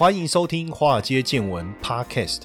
欢迎收听《华尔街见闻》Podcast。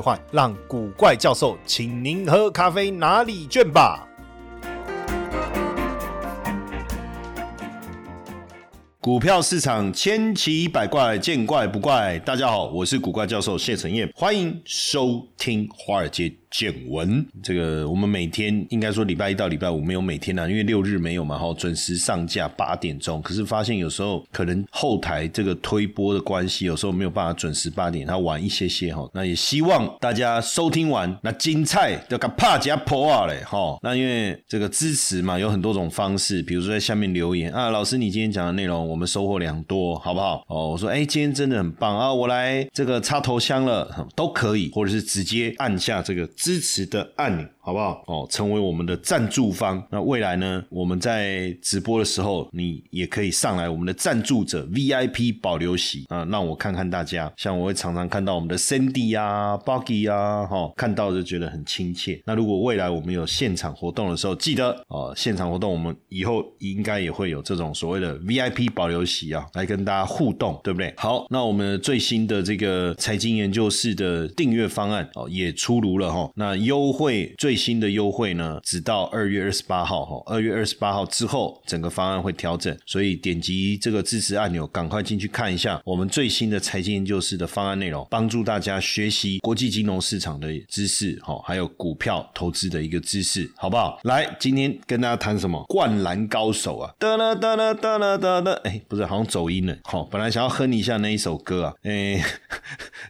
换让古怪教授请您喝咖啡哪里卷吧。股票市场千奇百怪，见怪不怪。大家好，我是古怪教授谢承彦，欢迎收听华尔街。见闻，这个我们每天应该说礼拜一到礼拜五没有每天啊，因为六日没有嘛，哈，准时上架八点钟。可是发现有时候可能后台这个推播的关系，有时候没有办法准时八点，它晚一些些哈。那也希望大家收听完，那精彩要个帕加破啊嘞哈。那因为这个支持嘛，有很多种方式，比如说在下面留言啊，老师你今天讲的内容我们收获良多，好不好？哦，我说哎，今天真的很棒啊，我来这个插头香了，都可以，或者是直接按下这个。支持的按钮。好不好？哦，成为我们的赞助方。那未来呢？我们在直播的时候，你也可以上来我们的赞助者 VIP 保留席啊，让我看看大家。像我会常常看到我们的 Cindy 啊、Buggy 啊，哈，看到就觉得很亲切。那如果未来我们有现场活动的时候，记得哦，现场活动我们以后应该也会有这种所谓的 VIP 保留席啊，来跟大家互动，对不对？好，那我们最新的这个财经研究室的订阅方案哦，也出炉了哈。那优惠最新的优惠呢，直到二月二十八号哈，二月二十八号之后，整个方案会调整，所以点击这个支持按钮，赶快进去看一下我们最新的财经研究室的方案内容，帮助大家学习国际金融市场的知识哈，还有股票投资的一个知识，好不好？来，今天跟大家谈什么？灌篮高手啊！哒啦哒啦哒啦哒啦，哎，不是，好像走音了。好，本来想要哼一下那一首歌啊，哎，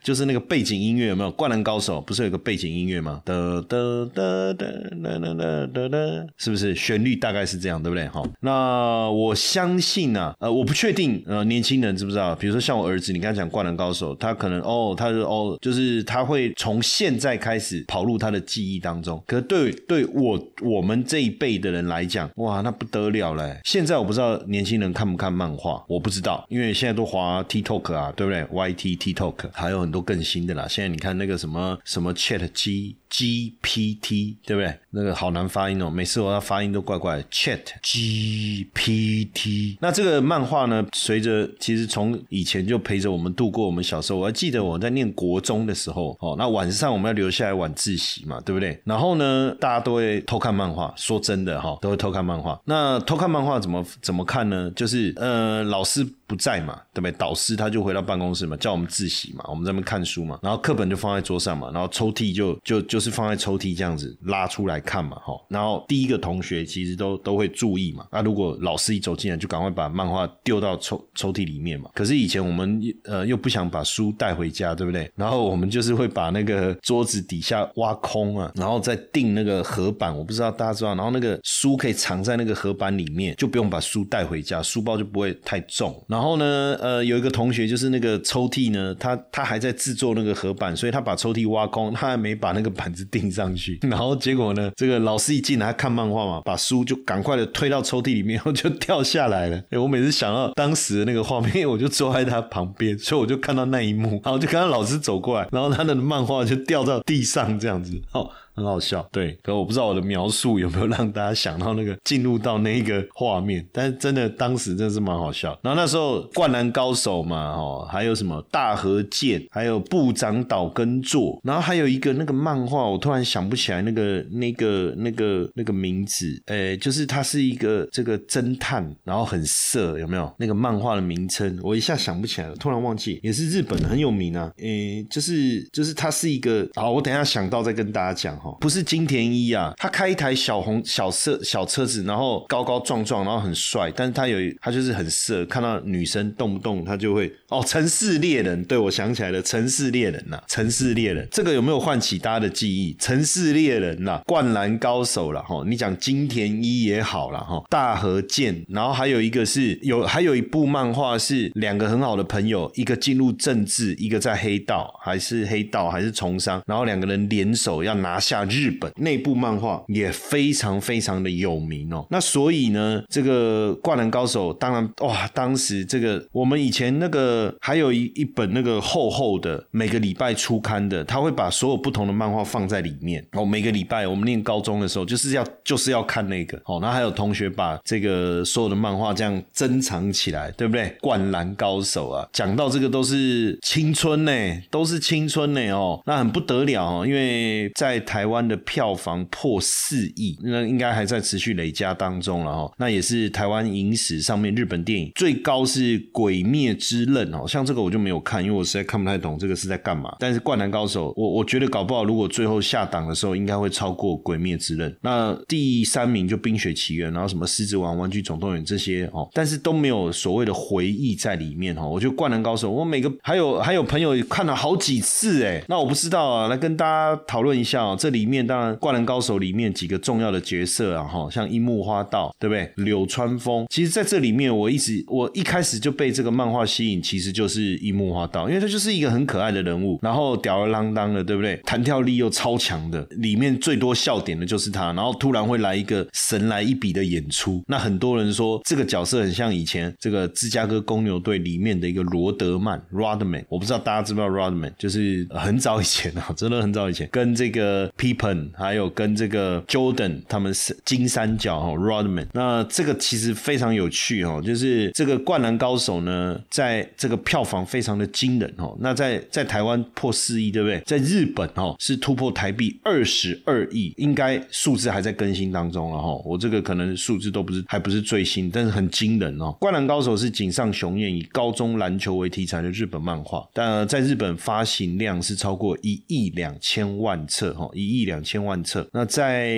就是那个背景音乐有没有？灌篮高手不是有个背景音乐吗？哒哒哒。哒哒哒哒哒，是不是旋律大概是这样，对不对？好，那我相信啊，呃，我不确定，呃，年轻人知不知道？比如说像我儿子，你刚才讲灌篮高手，他可能哦，他是哦，就是他会从现在开始跑入他的记忆当中。可对对我我们这一辈的人来讲，哇，那不得了嘞！现在我不知道年轻人看不看漫画，我不知道，因为现在都滑 TikTok 啊，对不对？YT TikTok 还有有很多更新的啦。现在你看那个什么什么 Chat G。GPT 对不对？那个好难发音哦，每次我要发音都怪怪的。Chat GPT，那这个漫画呢？随着其实从以前就陪着我们度过我们小时候。我还记得我在念国中的时候，哦，那晚上我们要留下来晚自习嘛，对不对？然后呢，大家都会偷看漫画。说真的哈，都会偷看漫画。那偷看漫画怎么怎么看呢？就是呃，老师。不在嘛，对不对？导师他就回到办公室嘛，叫我们自习嘛，我们在那边看书嘛，然后课本就放在桌上嘛，然后抽屉就就就是放在抽屉这样子拉出来看嘛，哈。然后第一个同学其实都都会注意嘛，那如果老师一走进来，就赶快把漫画丢到抽抽屉里面嘛。可是以前我们呃又不想把书带回家，对不对？然后我们就是会把那个桌子底下挖空啊，然后再钉那个合板，我不知道大家知道，然后那个书可以藏在那个合板里面，就不用把书带回家，书包就不会太重。然后呢，呃，有一个同学就是那个抽屉呢，他他还在制作那个盒板，所以他把抽屉挖空，他还没把那个板子钉上去。然后结果呢，这个老师一进来看漫画嘛，把书就赶快的推到抽屉里面，然后就掉下来了。哎，我每次想到当时的那个画面，我就坐在他旁边，所以我就看到那一幕，然后就看到老师走过来，然后他的漫画就掉到地上这样子。哦。很好笑，对，可我不知道我的描述有没有让大家想到那个进入到那个画面，但是真的当时真的是蛮好笑。然后那时候灌篮高手嘛，哦，还有什么大和剑，还有部长岛根座，然后还有一个那个漫画，我突然想不起来那个那个那个那个名字，诶，就是他是一个这个侦探，然后很色，有没有那个漫画的名称？我一下想不起来了，突然忘记，也是日本很有名啊，诶，就是就是他是一个，好，我等下想到再跟大家讲哈。不是金田一啊，他开一台小红小色小车子，然后高高壮壮，然后很帅，但是他有他就是很色，看到女生动不动他就会哦，城市猎人，对我想起来了，城市猎人呐，城市猎人，这个有没有唤起大家的记忆？城市猎人呐，灌篮高手了哈，你讲金田一也好了哈，大和健，然后还有一个是有还有一部漫画是两个很好的朋友，一个进入政治，一个在黑道，还是黑道还是从商，然后两个人联手要拿下日本，那部漫画也非常非常的有名哦。那所以呢，这个灌篮高手，当然哇，当时这个我们以前那个还有一一本那个厚厚的，每个礼拜出刊的，他会把所有不同的漫画放在里面哦。每个礼拜我们念高中的时候，就是要就是要看那个哦。那还有同学把这个所有的漫画这样珍藏起来，对不对？灌篮高手啊，讲到这个都是青春呢，都是青春呢哦，那很不得了哦，因为在台湾的票房破四亿，那应该还在持续累加当中了哈。那也是台湾影史上面日本电影最高是《鬼灭之刃》哦，像这个我就没有看，因为我实在看不太懂这个是在干嘛。但是《灌篮高手》，我我觉得搞不好如果最后下档的时候，应该会超过《鬼灭之刃》。那第三名就《冰雪奇缘》，然后什么《狮子王》《玩具总动员》这些哦，但是都没有所谓的回忆在里面哦。我觉得《灌篮高手》，我每个还有还有朋友看了好几次哎，那我不知道啊，来跟大家讨论一下哦。这里面当然《灌篮高手》里面几个重要的角色啊哈，像樱木花道对不对？柳川风，其实在这里面我一直我一开始就被这个漫画吸引，其实就是樱木花道，因为他就是一个很可爱的人物，然后吊儿郎当的对不对？弹跳力又超强的，里面最多笑点的就是他，然后突然会来一个神来一笔的演出，那很多人说这个角色很像以前这个芝加哥公牛队里面的一个罗德曼 （Rodman），我不知道大家知不知道 Rodman，就是很早以前啊，真的很早以前，跟这个 Pippen 还有跟这个 Jordan 他们是金三角哈 Rodman，那这个其实非常有趣哦，就是这个灌篮高手呢，在这个票房非常的惊人哦，那在在台湾破四亿对不对？在日本哦是突破台币二十二亿，应该数字还在更新当中了哈，我这个可能数字都不是还不是最新，但是很惊人哦。灌篮高手是井上雄彦以高中篮球为题材的日本漫画，但在日本发行量是超过一亿两千万册哈，一亿两千万册。那在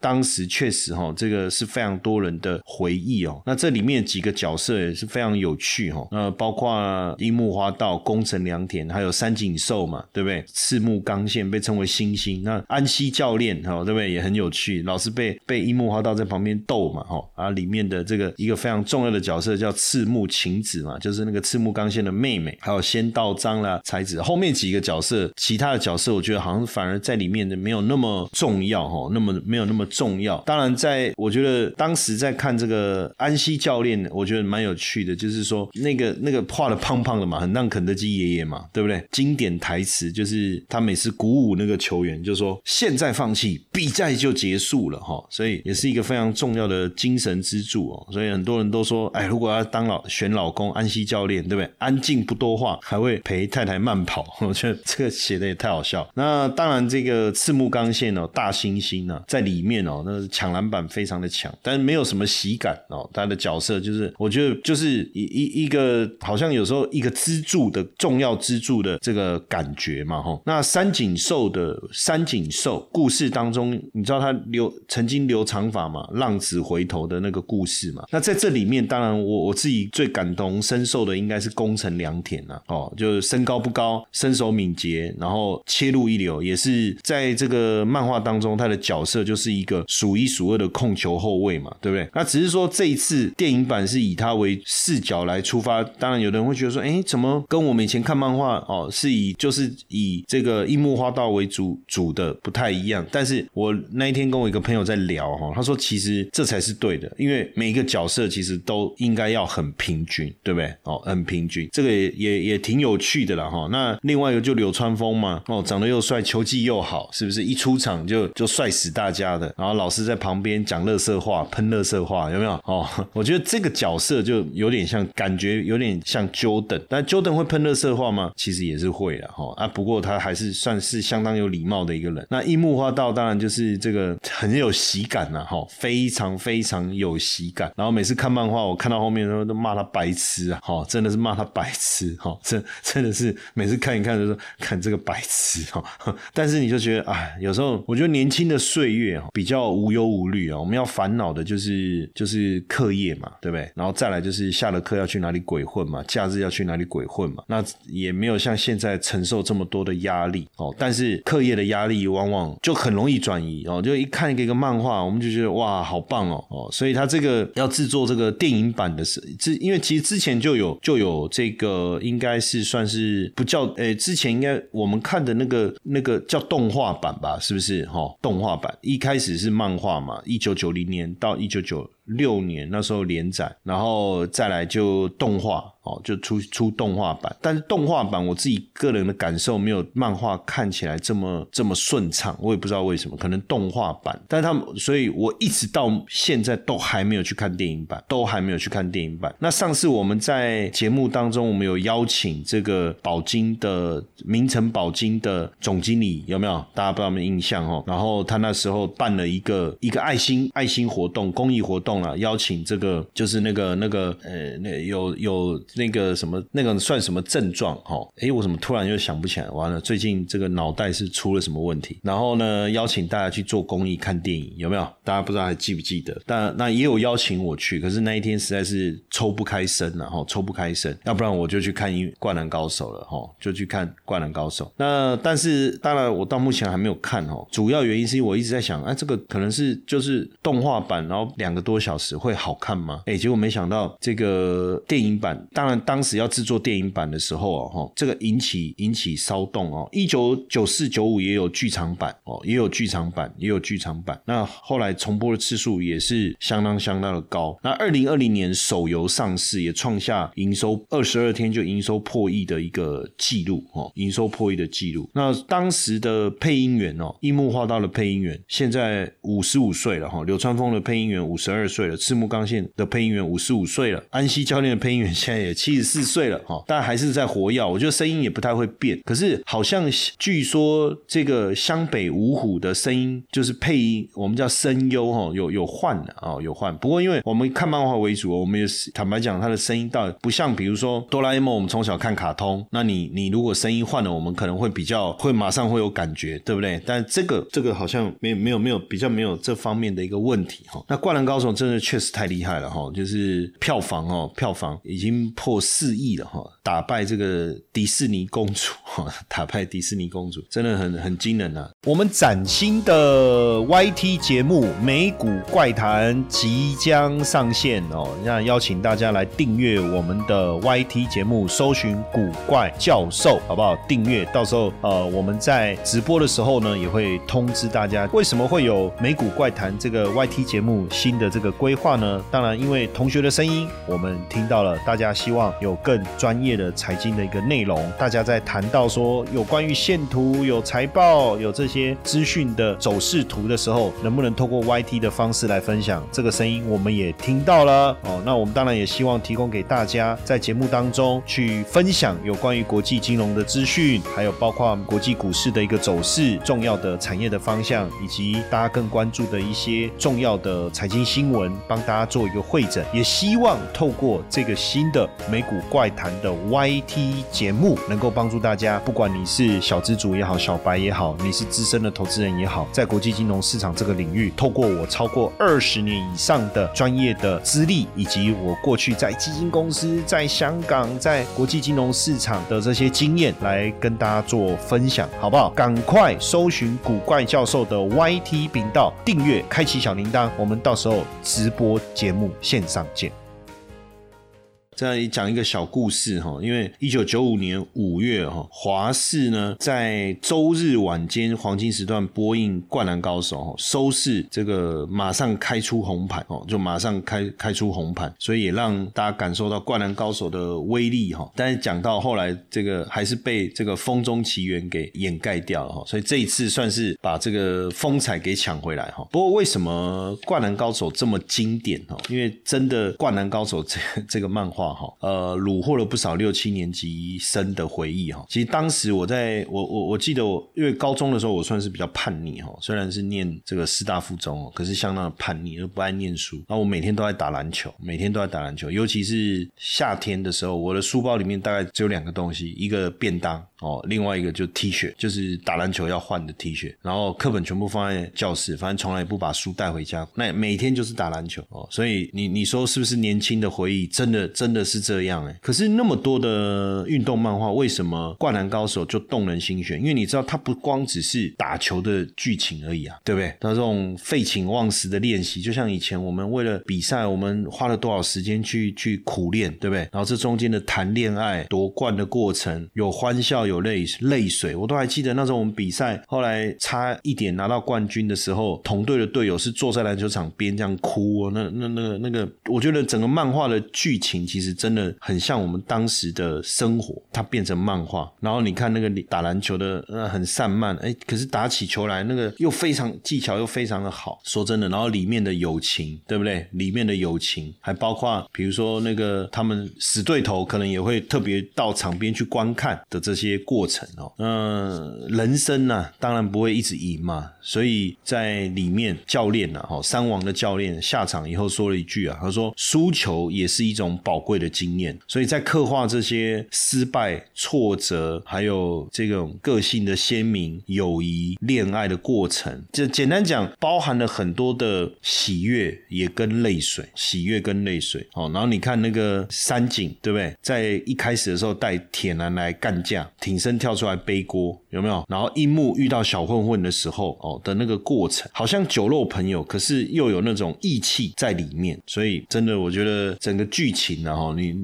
当时确实哈，这个是非常多人的回忆哦。那这里面几个角色也是非常有趣哈，那包括樱木花道、宫城良田，还有三井寿嘛，对不对？赤木刚宪被称为星星，那安西教练哈，对不对？也很有趣，老是被被樱木花道在旁边逗嘛哈。啊，里面的这个一个非常重要的角色叫赤木晴子嘛，就是那个赤木刚宪的妹妹，还有仙道章啦、才子。后面几个角色，其他的角色，我觉得好像反而在里面的没有那么重要哈，那么没有那么重要。当然，在我觉得当时在看这个安西教练，我觉得蛮有趣的，就是说那个那个画的胖胖的嘛，很让肯德基爷爷嘛，对不对？经典台词就是他每次鼓舞那个球员，就说现在放弃，比赛就结束了哈。所以也是一个非常重要的精神支柱哦。所以很多人都说，哎，如果要当老选老公，安西教练对不对？安静不多话，还会陪太太慢跑。我觉得这个写的也太好笑。那当然，这个木刚宪哦，大猩猩呢，在里面哦，那抢篮板非常的强，但是没有什么喜感哦。他的角色就是，我觉得就是一一一个好像有时候一个支柱的重要支柱的这个感觉嘛，哈。那三井寿的三井寿故事当中，你知道他留曾经留长发嘛，浪子回头的那个故事嘛。那在这里面，当然我我自己最感同身受的应该是宫城良田呐，哦，就是身高不高，身手敏捷，然后切入一流，也是在这个漫画当中，他的角色就是一个数一数二的控球后卫嘛，对不对？那只是说这一次电影版是以他为视角来出发，当然有的人会觉得说，哎，怎么跟我们以前看漫画哦，是以就是以这个樱木花道为主主的不太一样。但是我那一天跟我一个朋友在聊哈，他说其实这才是对的，因为每一个角色其实都应该要很平均，对不对？哦，很平均，这个也也也挺有趣的了哈。那另外一个就流川枫嘛，哦，长得又帅，球技又好，是不是？是一出场就就帅死大家的。然后老师在旁边讲乐色话，喷乐色话，有没有？哦，我觉得这个角色就有点像，感觉有点像 Jordan。但 Jordan 会喷乐色话吗？其实也是会的哈。啊，不过他还是算是相当有礼貌的一个人。那樱木花道当然就是这个很有喜感呐，哈，非常非常有喜感。然后每次看漫画，我看到后面都都骂他白痴啊，哈，真的是骂他白痴，哈，真真的是每次看一看就说看这个白痴，哈。但是你就觉得啊，有时候我觉得年轻的岁月比较无忧无虑啊。我们要烦恼的就是就是课业嘛，对不对？然后再来就是下了课要去哪里鬼混嘛，假日要去哪里鬼混嘛。那也没有像现在承受这么多的压力哦。但是课业的压力往往就很容易转移哦。就一看一个一个漫画，我们就觉得哇，好棒哦哦。所以他这个要制作这个电影版的是，之因为其实之前就有就有这个应该是算是不叫诶，之前应该我们看的那个那个叫动画版吧，是不是哈？动画版一开始是漫画嘛，一九九零年到一九九。六年那时候连载，然后再来就动画哦，就出出动画版。但是动画版我自己个人的感受没有漫画看起来这么这么顺畅，我也不知道为什么，可能动画版。但他们，所以我一直到现在都还没有去看电影版，都还没有去看电影版。那上次我们在节目当中，我们有邀请这个宝金的名城宝金的总经理，有没有？大家不知道有没有印象哦？然后他那时候办了一个一个爱心爱心活动，公益活动。邀请这个就是那个那个呃，那有有那个什么那个算什么症状？哈，哎，我怎么突然又想不起来？完了，最近这个脑袋是出了什么问题？然后呢，邀请大家去做公益看电影，有没有？大家不知道还记不记得？但那也有邀请我去，可是那一天实在是抽不开身了，哈，抽不开身，要不然我就去看《一灌篮高手》了，哈，就去看《灌篮高手》。那但是当然，我到目前还没有看，哈，主要原因是因为我一直在想，哎，这个可能是就是动画版，然后两个多小时会好看吗？哎，结果没想到这个电影版，当然当时要制作电影版的时候哦，哈，这个引起引起骚动哦。一九九四九五也有剧场版哦，也有剧场版，也有剧场版。那后来重播的次数也是相当相当的高。那二零二零年手游上市，也创下营收二十二天就营收破亿的一个记录哦，营收破亿的记录。那当时的配音员哦，樱木花道的配音员现在五十五岁了哈，流川枫的配音员五十二岁了。赤木刚宪的配音员五十五岁了，安西教练的配音员现在也七十四岁了哈，但还是在活跃。我觉得声音也不太会变，可是好像据说这个湘北五虎的声音就是配音，我们叫声优哈，有有换的啊，有换。不过因为我们看漫画为主，我们也是坦白讲，他的声音倒不像，比如说哆啦 A 梦，我们从小看卡通，那你你如果声音换了，我们可能会比较会马上会有感觉，对不对？但这个这个好像没没有没有比较没有这方面的一个问题哈。那灌篮高手真的确实。太厉害了哈，就是票房哦，票房已经破四亿了哈，打败这个迪士尼公主哈，打败迪士尼公主真的很很惊人啊！我们崭新的 YT 节目《美股怪谈》即将上线哦，那邀请大家来订阅我们的 YT 节目，搜寻“古怪教授”好不好？订阅，到时候呃，我们在直播的时候呢，也会通知大家为什么会有《美股怪谈》这个 YT 节目新的这个规划。呢，当然，因为同学的声音，我们听到了，大家希望有更专业的财经的一个内容。大家在谈到说有关于线图、有财报、有这些资讯的走势图的时候，能不能透过 YT 的方式来分享？这个声音我们也听到了哦。那我们当然也希望提供给大家，在节目当中去分享有关于国际金融的资讯，还有包括国际股市的一个走势、重要的产业的方向，以及大家更关注的一些重要的财经新闻，帮。大家做一个会诊，也希望透过这个新的美股怪谈的 YT 节目，能够帮助大家，不管你是小资主也好，小白也好，你是资深的投资人也好，在国际金融市场这个领域，透过我超过二十年以上的专业的资历，以及我过去在基金公司、在香港、在国际金融市场的这些经验，来跟大家做分享，好不好？赶快搜寻古怪教授的 YT 频道，订阅，开启小铃铛，我们到时候直播。节目线上见。再讲一个小故事哈，因为一九九五年五月哈，华视呢在周日晚间黄金时段播映《灌篮高手》哈，收视这个马上开出红盘哦，就马上开开出红盘，所以也让大家感受到《灌篮高手》的威力哈。但是讲到后来，这个还是被这个风中奇缘给掩盖掉了哈，所以这一次算是把这个风采给抢回来哈。不过为什么《灌篮高手》这么经典哈？因为真的《灌篮高手》这这个漫画。哈，呃，虏获了不少六七年级生的回忆哈。其实当时我在我我我记得我因为高中的时候我算是比较叛逆哈，虽然是念这个师大附中，可是相当的叛逆，又不爱念书。然后我每天都在打篮球，每天都在打篮球，尤其是夏天的时候，我的书包里面大概只有两个东西，一个便当。哦，另外一个就 T 恤，就是打篮球要换的 T 恤，然后课本全部放在教室，反正从来也不把书带回家，那每天就是打篮球哦。所以你你说是不是年轻的回忆？真的真的是这样哎。可是那么多的运动漫画，为什么《灌篮高手》就动人心弦？因为你知道，它不光只是打球的剧情而已啊，对不对？它这种废寝忘食的练习，就像以前我们为了比赛，我们花了多少时间去去苦练，对不对？然后这中间的谈恋爱、夺冠的过程，有欢笑，有有泪泪水，我都还记得那时候我们比赛后来差一点拿到冠军的时候，同队的队友是坐在篮球场边这样哭，哦。那那那个那个，我觉得整个漫画的剧情其实真的很像我们当时的生活，它变成漫画，然后你看那个打篮球的呃很散漫，哎，可是打起球来那个又非常技巧又非常的好，说真的，然后里面的友情，对不对？里面的友情还包括比如说那个他们死对头可能也会特别到场边去观看的这些过程哦，嗯，人生呢当然不会一直赢嘛，所以在里面教练呐，哈，三王的教练下场以后说了一句啊，他说输球也是一种宝贵的经验，所以在刻画这些失败、挫折，还有这种个性的鲜明、友谊、恋爱的过程，就简单讲，包含了很多的喜悦，也跟泪水，喜悦跟泪水。哦，然后你看那个山井，对不对？在一开始的时候带铁男来干架，挺挺身跳出来背锅，有没有？然后樱木遇到小混混的时候，哦的那个过程，好像酒肉朋友，可是又有那种义气在里面。所以真的，我觉得整个剧情呢，哈，你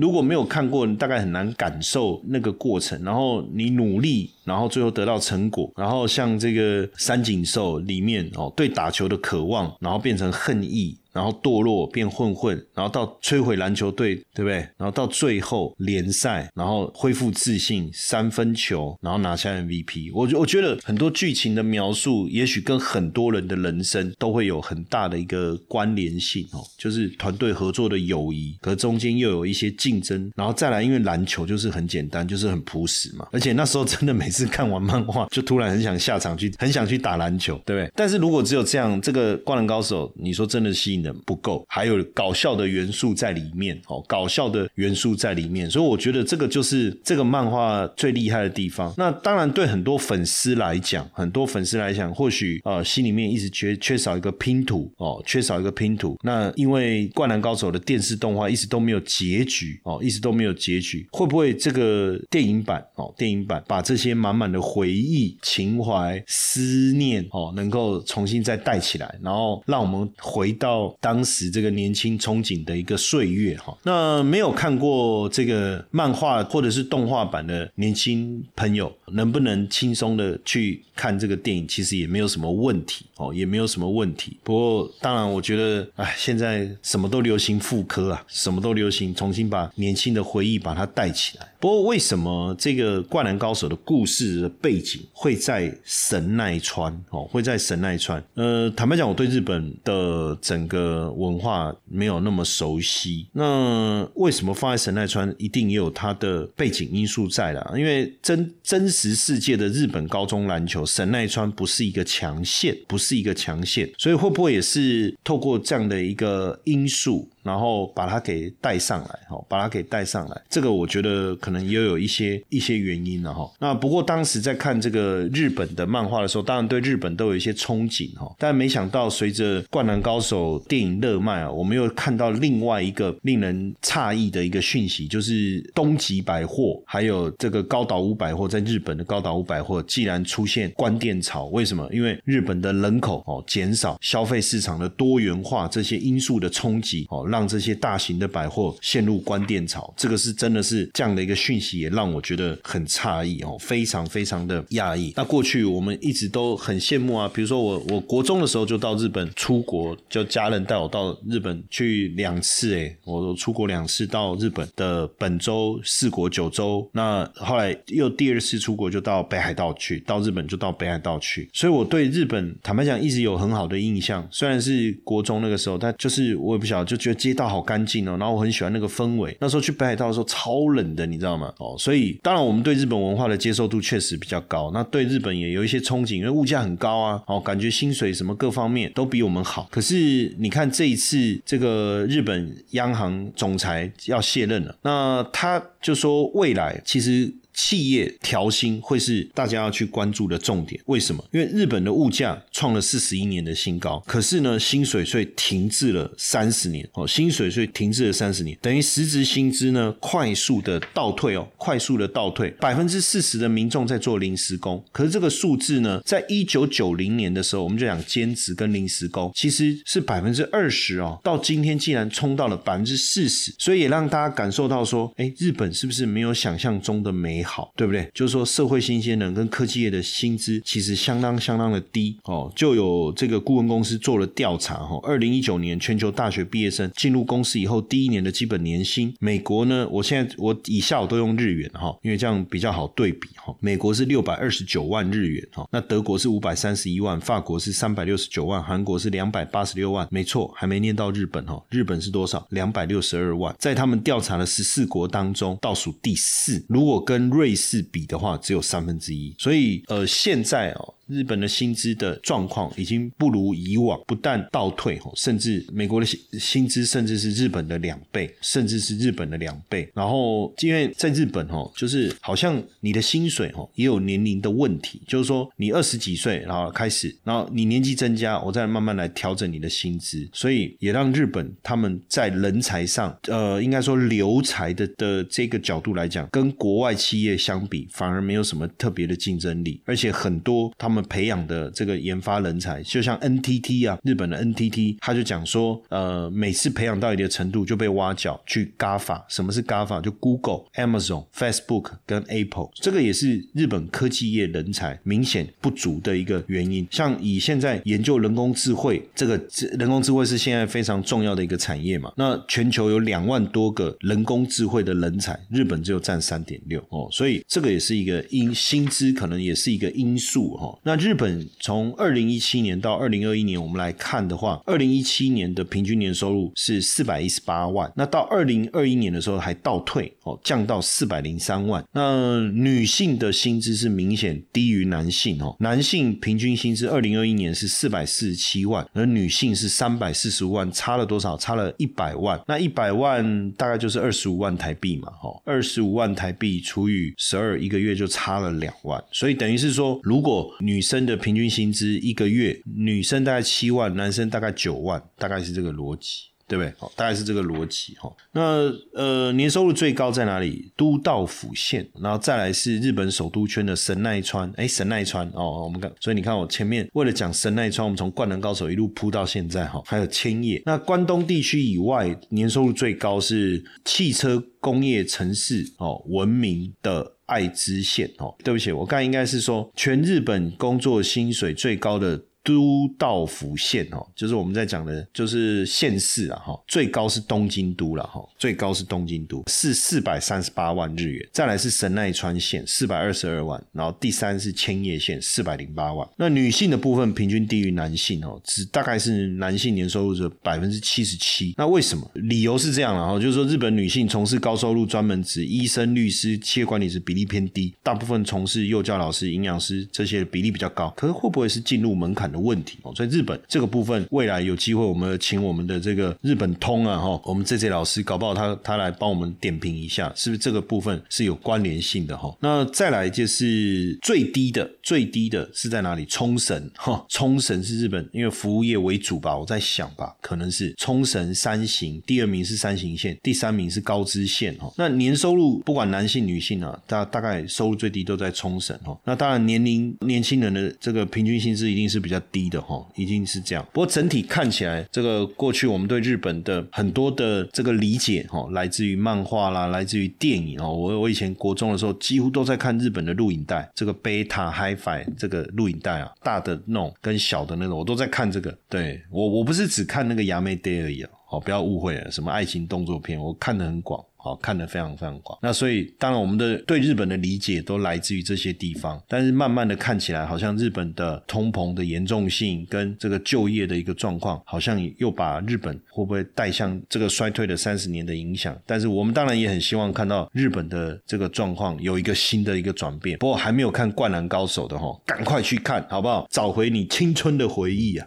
如果没有看过，你大概很难感受那个过程。然后你努力。然后最后得到成果，然后像这个三井寿里面哦，对打球的渴望，然后变成恨意。然后堕落变混混，然后到摧毁篮球队，对不对？然后到最后联赛，然后恢复自信，三分球，然后拿下 MVP。我我觉得很多剧情的描述，也许跟很多人的人生都会有很大的一个关联性哦，就是团队合作的友谊，可中间又有一些竞争，然后再来，因为篮球就是很简单，就是很朴实嘛。而且那时候真的每次看完漫画，就突然很想下场去，很想去打篮球，对不对？但是如果只有这样，这个灌篮高手，你说真的吸引？不够，还有搞笑的元素在里面哦，搞笑的元素在里面，所以我觉得这个就是这个漫画最厉害的地方。那当然，对很多粉丝来讲，很多粉丝来讲，或许呃心里面一直缺缺少一个拼图哦，缺少一个拼图。那因为《灌篮高手》的电视动画一直都没有结局哦，一直都没有结局，会不会这个电影版哦，电影版把这些满满的回忆、情怀、思念哦，能够重新再带起来，然后让我们回到。当时这个年轻憧憬的一个岁月哈，那没有看过这个漫画或者是动画版的年轻朋友，能不能轻松的去看这个电影？其实也没有什么问题哦，也没有什么问题。不过当然，我觉得哎，现在什么都流行复刻啊，什么都流行重新把年轻的回忆把它带起来。不过为什么这个灌篮高手的故事的背景会在神奈川哦？会在神奈川？呃，坦白讲，我对日本的整个，文化没有那么熟悉，那为什么放在神奈川？一定也有它的背景因素在了。因为真真实世界的日本高中篮球，神奈川不是一个强县，不是一个强县，所以会不会也是透过这样的一个因素？然后把它给带上来，哈，把它给带上来，这个我觉得可能也有一些一些原因了，哈。那不过当时在看这个日本的漫画的时候，当然对日本都有一些憧憬，哈。但没想到随着《灌篮高手》电影热卖啊，我们又看到另外一个令人诧异的一个讯息，就是东极百货还有这个高岛屋百货在日本的高岛屋百货，既然出现关店潮，为什么？因为日本的人口哦减少，消费市场的多元化这些因素的冲击，哦。让这些大型的百货陷入关店潮，这个是真的是这样的一个讯息，也让我觉得很诧异哦，非常非常的讶异。那过去我们一直都很羡慕啊，比如说我我国中的时候就到日本出国，就家人带我到日本去两次，哎，我出国两次到日本的本州、四国、九州。那后来又第二次出国就到北海道去，到日本就到北海道去，所以我对日本坦白讲一直有很好的印象。虽然是国中那个时候，但就是我也不晓得，就觉得。街道好干净哦，然后我很喜欢那个氛围。那时候去北海道的时候超冷的，你知道吗？哦，所以当然我们对日本文化的接受度确实比较高。那对日本也有一些憧憬，因为物价很高啊，哦，感觉薪水什么各方面都比我们好。可是你看这一次这个日本央行总裁要卸任了，那他就说未来其实。企业调薪会是大家要去关注的重点。为什么？因为日本的物价创了四十一年的新高，可是呢，薪水税停滞了三十年哦，薪水税停滞了三十年，等于实质薪资呢快速的倒退哦，快速的倒退，百分之四十的民众在做临时工，可是这个数字呢，在一九九零年的时候，我们就讲兼职跟临时工其实是百分之二十哦，到今天竟然冲到了百分之四十，所以也让大家感受到说，哎，日本是不是没有想象中的美好，好对不对？就是说社会新鲜人跟科技业的薪资其实相当相当的低。哦，就有这个顾问公司做了调查哈，二零一九年全球大学毕业生进入公司以后第一年的基本年薪，美国呢，我现在我以下我都用日元哈，因为这样比较好对比哈，美国是六百二十九万日元哈，那德国是五百三十一万，法国是三百六十九万，韩国是两百八十六万，没错，还没念到日本哈，日本是多少？两百六十二万，在他们调查的十四国当中倒数第四，如果跟瑞士比的话，只有三分之一，所以呃，现在哦。日本的薪资的状况已经不如以往，不但倒退，甚至美国的薪薪资甚至是日本的两倍，甚至是日本的两倍。然后因为在日本哦，就是好像你的薪水哦也有年龄的问题，就是说你二十几岁然后开始，然后你年纪增加，我再慢慢来调整你的薪资，所以也让日本他们在人才上，呃，应该说留才的的这个角度来讲，跟国外企业相比，反而没有什么特别的竞争力，而且很多他们。培养的这个研发人才，就像 NTT 啊，日本的 NTT，他就讲说，呃，每次培养到一定程度就被挖角去 GAFA。什么是 GAFA？就 Google、Amazon、Facebook 跟 Apple，这个也是日本科技业人才明显不足的一个原因。像以现在研究人工智慧，这个人工智慧是现在非常重要的一个产业嘛？那全球有两万多个人工智慧的人才，日本只有占三点六哦，所以这个也是一个因薪资可能也是一个因素哈。那日本从二零一七年到二零二一年，我们来看的话，二零一七年的平均年收入是四百一十八万，那到二零二一年的时候还倒退哦，降到四百零三万。那女性的薪资是明显低于男性哦，男性平均薪资二零二一年是四百四十七万，而女性是三百四十五万，差了多少？差了一百万。那一百万大概就是二十五万台币嘛，哈，二十五万台币除以十二，一个月就差了两万。所以等于是说，如果女女生的平均薪资一个月，女生大概七万，男生大概九万，大概是这个逻辑，对不对？好，大概是这个逻辑哈。那呃，年收入最高在哪里？都道府县，然后再来是日本首都圈的神奈川。哎，神奈川哦，我们看，所以你看我前面为了讲神奈川，我们从灌篮高手一路铺到现在哈，还有千叶。那关东地区以外，年收入最高是汽车工业城市哦，闻名的。爱知县哦，对不起，我刚才应该是说全日本工作薪水最高的。都道府县哦，就是我们在讲的，就是县市啊哈，最高是东京都了哈，最高是东京都是四百三十八万日元，再来是神奈川县四百二十二万，然后第三是千叶县四百零八万。那女性的部分平均低于男性哦，只大概是男性年收入的百分之七十七。那为什么？理由是这样了哈，就是说日本女性从事高收入专门职，医生、律师、企业管理职比例偏低，大部分从事幼教老师、营养师这些比例比较高。可是会不会是进入门槛？的问题哦，所以日本这个部分未来有机会，我们请我们的这个日本通啊哈，我们这些老师搞不好他他来帮我们点评一下，是不是这个部分是有关联性的哈？那再来就是最低的最低的是在哪里？冲绳哈，冲绳是日本因为服务业为主吧，我在想吧，可能是冲绳三行，第二名是三行县，第三名是高知县哈。那年收入不管男性女性啊，大大概收入最低都在冲绳哈。那当然年龄年轻人的这个平均薪资一定是比较。低的哈，已经是这样。不过整体看起来，这个过去我们对日本的很多的这个理解哈，来自于漫画啦，来自于电影哦。我我以前国中的时候，几乎都在看日本的录影带，这个贝塔 HiFi 这个录影带啊，大的那种跟小的那种，我都在看这个。对我我不是只看那个牙妹 day 而已啊，哦，不要误会了，什么爱情动作片，我看的很广。好看的非常非常广，那所以当然我们的对日本的理解都来自于这些地方，但是慢慢的看起来，好像日本的通膨的严重性跟这个就业的一个状况，好像又把日本会不会带向这个衰退的三十年的影响。但是我们当然也很希望看到日本的这个状况有一个新的一个转变。不过还没有看灌篮高手的哈，赶快去看好不好？找回你青春的回忆啊！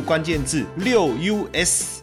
关键字六 US。